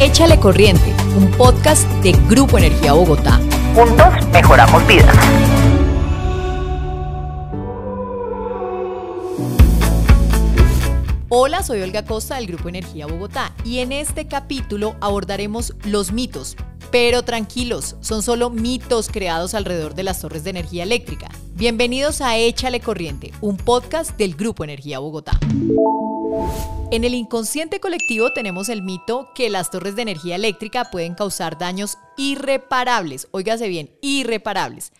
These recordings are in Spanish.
Échale Corriente, un podcast de Grupo Energía Bogotá. Juntos mejoramos vidas. Hola, soy Olga Costa del Grupo Energía Bogotá y en este capítulo abordaremos los mitos. Pero tranquilos, son solo mitos creados alrededor de las torres de energía eléctrica. Bienvenidos a Échale Corriente, un podcast del Grupo Energía Bogotá. En el inconsciente colectivo tenemos el mito que las torres de energía eléctrica pueden causar daños irreparables. Óigase bien, irreparables.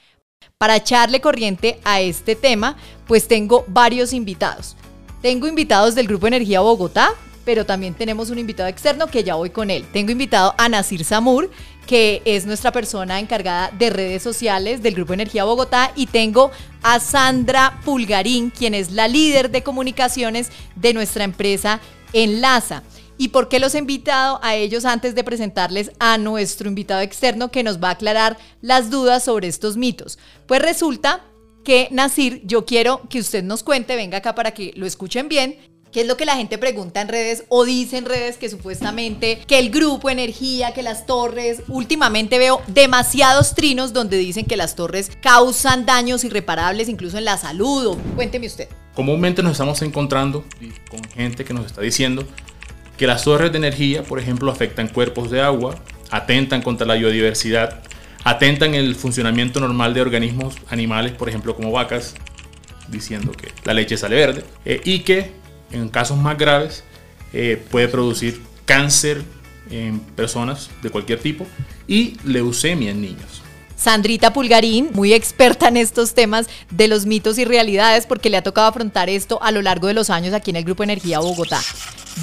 Para echarle corriente a este tema, pues tengo varios invitados. Tengo invitados del Grupo Energía Bogotá, pero también tenemos un invitado externo que ya voy con él. Tengo invitado a Nasir Samur, que es nuestra persona encargada de redes sociales del Grupo Energía Bogotá, y tengo a Sandra Pulgarín, quien es la líder de comunicaciones de nuestra empresa Enlaza. ¿Y por qué los he invitado a ellos antes de presentarles a nuestro invitado externo que nos va a aclarar las dudas sobre estos mitos? Pues resulta que Nasir, yo quiero que usted nos cuente, venga acá para que lo escuchen bien, ¿Qué es lo que la gente pregunta en redes o dice en redes que supuestamente que el grupo energía, que las torres, últimamente veo demasiados trinos donde dicen que las torres causan daños irreparables incluso en la salud? cuénteme usted. Comúnmente nos estamos encontrando con gente que nos está diciendo que las torres de energía, por ejemplo, afectan cuerpos de agua, atentan contra la biodiversidad, atentan el funcionamiento normal de organismos animales, por ejemplo, como vacas, diciendo que la leche sale verde, eh, y que en casos más graves eh, puede producir cáncer en personas de cualquier tipo y leucemia en niños. Sandrita Pulgarín, muy experta en estos temas de los mitos y realidades, porque le ha tocado afrontar esto a lo largo de los años aquí en el Grupo Energía Bogotá.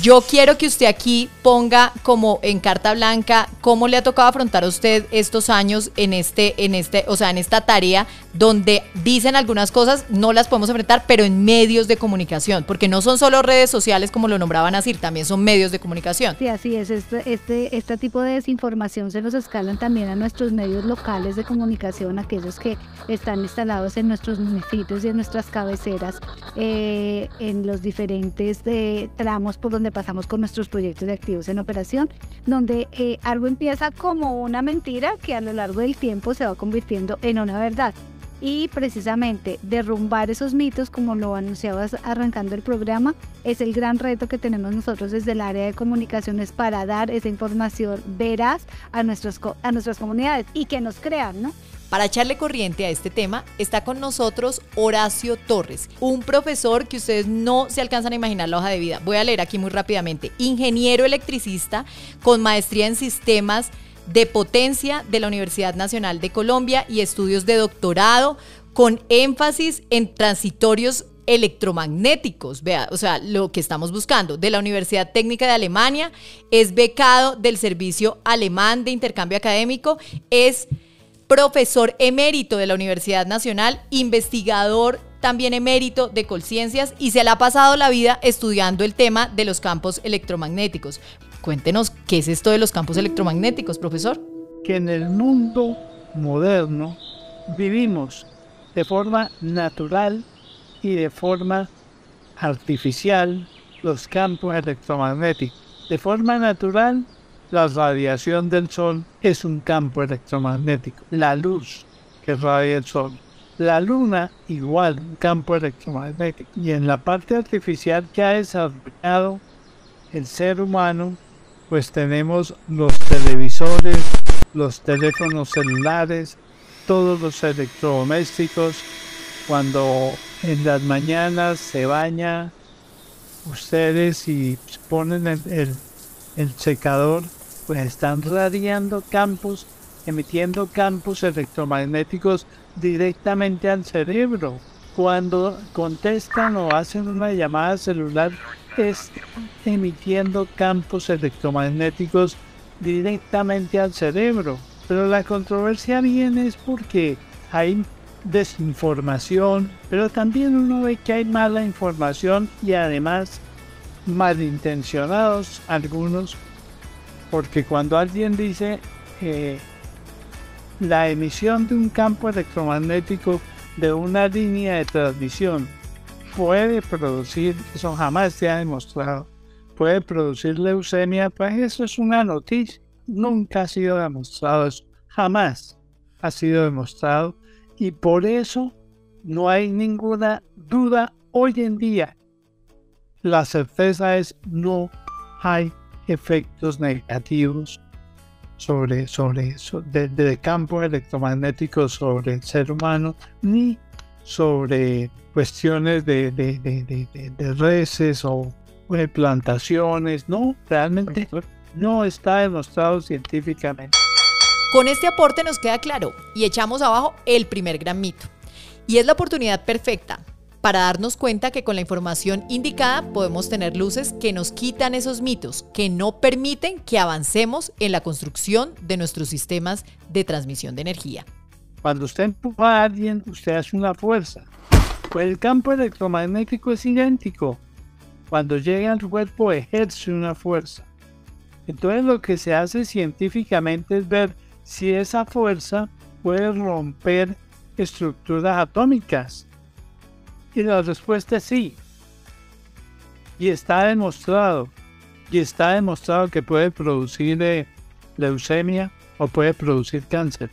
Yo quiero que usted aquí ponga como en carta blanca cómo le ha tocado afrontar a usted estos años en este, en este, o sea, en esta tarea donde dicen algunas cosas, no las podemos enfrentar, pero en medios de comunicación, porque no son solo redes sociales como lo nombraban así, también son medios de comunicación. Sí, así es. Este, este, este tipo de desinformación se los escalan también a nuestros medios locales de comunicación, aquellos que están instalados en nuestros municipios y en nuestras cabeceras, eh, en los diferentes eh, tramos por donde pasamos con nuestros proyectos de activos en operación, donde eh, algo empieza como una mentira que a lo largo del tiempo se va convirtiendo en una verdad y precisamente derrumbar esos mitos, como lo anunciabas arrancando el programa, es el gran reto que tenemos nosotros desde el área de comunicaciones para dar esa información veraz a, nuestros, a nuestras comunidades y que nos crean, ¿no? Para echarle corriente a este tema, está con nosotros Horacio Torres, un profesor que ustedes no se alcanzan a imaginar la hoja de vida. Voy a leer aquí muy rápidamente. Ingeniero electricista con maestría en sistemas de potencia de la Universidad Nacional de Colombia y estudios de doctorado con énfasis en transitorios electromagnéticos, vea, o sea, lo que estamos buscando, de la Universidad Técnica de Alemania, es becado del Servicio Alemán de Intercambio Académico, es profesor emérito de la Universidad Nacional, investigador también emérito de Colciencias y se le ha pasado la vida estudiando el tema de los campos electromagnéticos. Cuéntenos, ¿qué es esto de los campos electromagnéticos, profesor? Que en el mundo moderno vivimos de forma natural y de forma artificial los campos electromagnéticos. De forma natural, la radiación del sol es un campo electromagnético. La luz que radia el sol. La luna igual, un campo electromagnético. Y en la parte artificial que ha desarrollado el ser humano pues tenemos los televisores, los teléfonos celulares, todos los electrodomésticos. Cuando en las mañanas se baña ustedes y ponen el, el secador, pues están radiando campos, emitiendo campos electromagnéticos directamente al cerebro. Cuando contestan o hacen una llamada celular, es emitiendo campos electromagnéticos directamente al cerebro. Pero la controversia viene es porque hay desinformación, pero también uno ve que hay mala información y además malintencionados algunos, porque cuando alguien dice eh, la emisión de un campo electromagnético de una línea de transmisión puede producir, eso jamás se ha demostrado, puede producir leucemia, pues eso es una noticia. Nunca ha sido demostrado eso, jamás ha sido demostrado y por eso no hay ninguna duda hoy en día. La certeza es no hay efectos negativos sobre, sobre eso, de, campo electromagnético sobre el ser humano, ni sobre cuestiones de, de, de reses o de plantaciones, no, realmente no está demostrado científicamente. Con este aporte nos queda claro y echamos abajo el primer gran mito. Y es la oportunidad perfecta para darnos cuenta que con la información indicada podemos tener luces que nos quitan esos mitos, que no permiten que avancemos en la construcción de nuestros sistemas de transmisión de energía. Cuando usted empuja a alguien, usted hace una fuerza. Pues el campo electromagnético es idéntico. Cuando llega al cuerpo ejerce una fuerza. Entonces lo que se hace científicamente es ver si esa fuerza puede romper estructuras atómicas y la respuesta es sí. Y está demostrado. Y está demostrado que puede producir eh, leucemia o puede producir cáncer.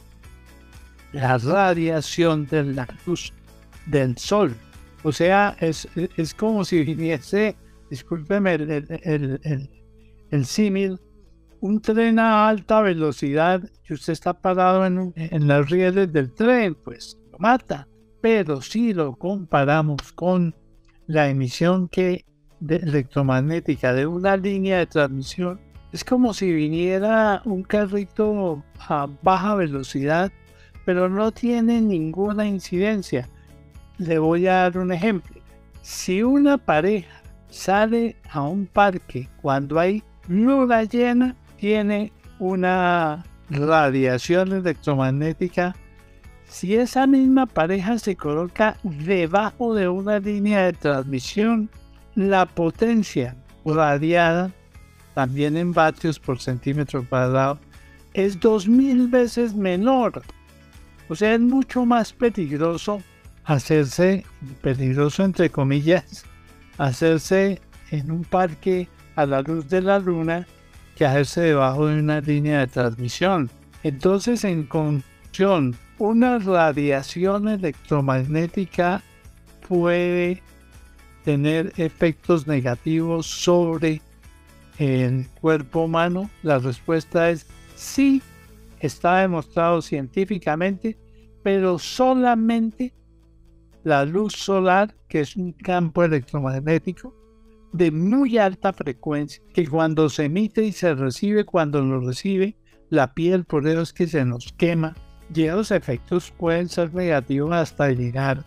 La radiación de la luz del sol. O sea, es, es como si viniese, discúlpeme el, el, el, símil, un tren a alta velocidad y usted está parado en, en las rieles del tren, pues lo mata. Pero si lo comparamos con la emisión que de electromagnética de una línea de transmisión, es como si viniera un carrito a baja velocidad, pero no tiene ninguna incidencia. Le voy a dar un ejemplo. Si una pareja sale a un parque cuando hay luna llena, tiene una radiación electromagnética si esa misma pareja se coloca debajo de una línea de transmisión, la potencia radiada, también en vatios por centímetro cuadrado, es dos mil veces menor. O sea, es mucho más peligroso hacerse, peligroso entre comillas, hacerse en un parque a la luz de la luna que hacerse debajo de una línea de transmisión. Entonces, en conclusión, una radiación electromagnética puede tener efectos negativos sobre el cuerpo humano? La respuesta es sí, está demostrado científicamente, pero solamente la luz solar, que es un campo electromagnético de muy alta frecuencia, que cuando se emite y se recibe, cuando lo recibe, la piel por eso es que se nos quema y los efectos pueden ser negativos hasta llegar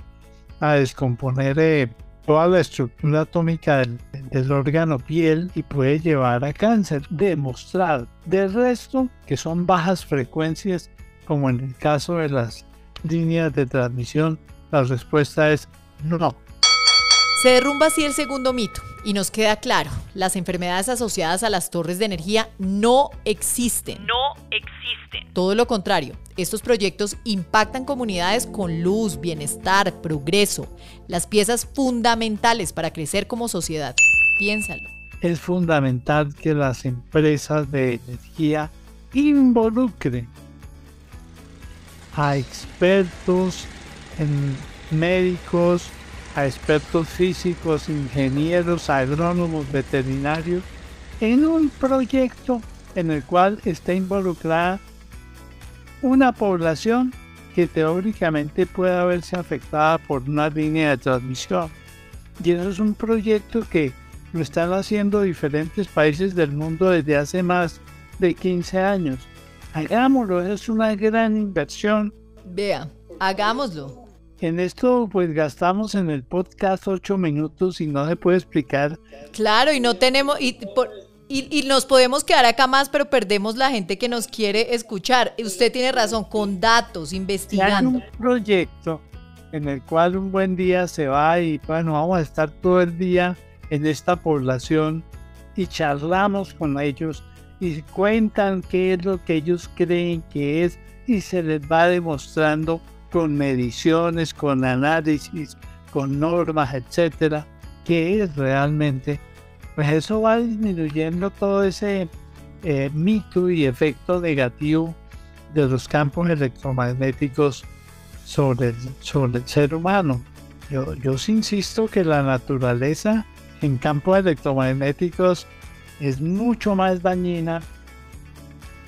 a descomponer eh, toda la estructura atómica del, órgano piel y puede llevar a cáncer, demostrado. De resto, que son bajas frecuencias, como en el caso de las líneas de transmisión, la respuesta es no. Se derrumba así el segundo mito y nos queda claro, las enfermedades asociadas a las torres de energía no existen. No existen. Todo lo contrario, estos proyectos impactan comunidades con luz, bienestar, progreso, las piezas fundamentales para crecer como sociedad. Piénsalo. Es fundamental que las empresas de energía involucren a expertos en médicos, a expertos físicos, ingenieros, agrónomos, veterinarios, en un proyecto en el cual está involucrada una población que teóricamente puede verse afectada por una línea de transmisión. Y eso es un proyecto que lo están haciendo diferentes países del mundo desde hace más de 15 años. Hagámoslo, es una gran inversión. Vea, hagámoslo. En esto pues gastamos en el podcast ocho minutos y no se puede explicar. Claro, y no tenemos, y, y, nos podemos quedar acá más, pero perdemos la gente que nos quiere escuchar. Usted tiene razón, con datos, investigando. Hay un proyecto en el cual un buen día se va y bueno, vamos a estar todo el día en esta población y charlamos con ellos y cuentan qué es lo que ellos creen que es y se les va demostrando con mediciones, con análisis, con normas, etcétera, que es realmente pues eso va disminuyendo todo ese eh, mito y efecto negativo de los campos electromagnéticos sobre el, sobre el ser humano. Yo, yo insisto que la naturaleza en campos electromagnéticos es mucho más dañina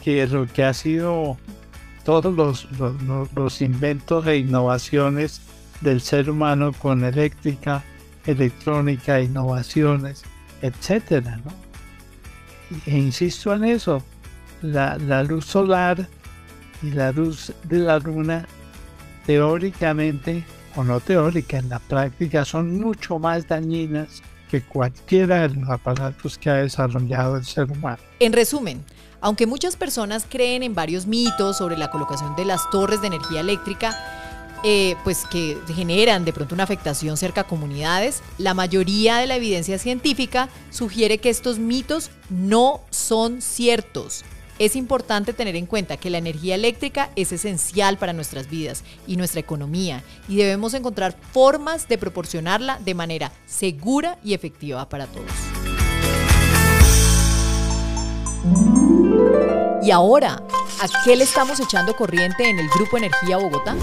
que lo que ha sido todos los, inventos e innovaciones del ser humano con eléctrica, electrónica, innovaciones, etcétera, E insisto en eso, la, la luz solar y la luz de la luna teóricamente o no teórica, en la práctica son mucho más dañinas que cualquiera de los aparatos que ha desarrollado el ser humano. En resumen, aunque muchas personas creen en varios mitos sobre la colocación de las torres de energía eléctrica, eh, pues que generan de pronto una afectación cerca a comunidades, la mayoría de la evidencia científica sugiere que estos mitos no son ciertos. Es importante tener en cuenta que la energía eléctrica es esencial para nuestras vidas y nuestra economía y debemos encontrar formas de proporcionarla de manera segura y efectiva para todos. Y ahora, ¿a qué le estamos echando corriente en el Grupo Energía Bogotá?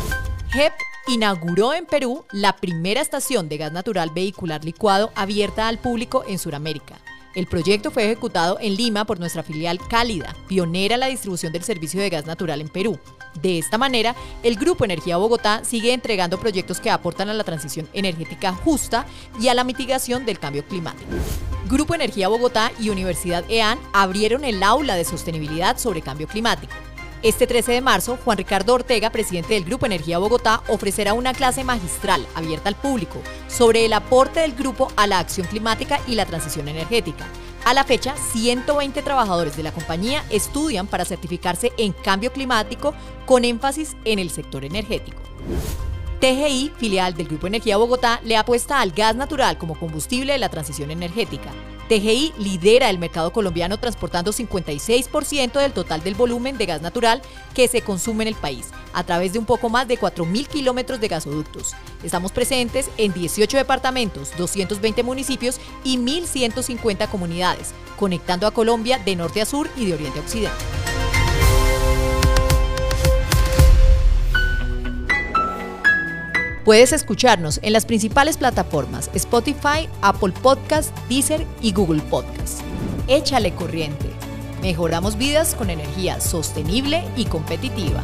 HEP inauguró en Perú la primera estación de gas natural vehicular licuado abierta al público en Sudamérica. El proyecto fue ejecutado en Lima por nuestra filial Cálida, pionera en la distribución del servicio de gas natural en Perú. De esta manera, el Grupo Energía Bogotá sigue entregando proyectos que aportan a la transición energética justa y a la mitigación del cambio climático. Grupo Energía Bogotá y Universidad EAN abrieron el aula de sostenibilidad sobre cambio climático. Este 13 de marzo, Juan Ricardo Ortega, presidente del Grupo Energía Bogotá, ofrecerá una clase magistral abierta al público sobre el aporte del grupo a la acción climática y la transición energética. A la fecha, 120 trabajadores de la compañía estudian para certificarse en cambio climático con énfasis en el sector energético. TGI, filial del Grupo Energía Bogotá, le apuesta al gas natural como combustible de la transición energética. TGI lidera el mercado colombiano transportando 56% del total del volumen de gas natural que se consume en el país, a través de un poco más de 4.000 kilómetros de gasoductos. Estamos presentes en 18 departamentos, 220 municipios y 1.150 comunidades, conectando a Colombia de norte a sur y de oriente a occidente. Puedes escucharnos en las principales plataformas Spotify, Apple Podcast, Deezer y Google Podcast. Échale corriente. Mejoramos vidas con energía sostenible y competitiva.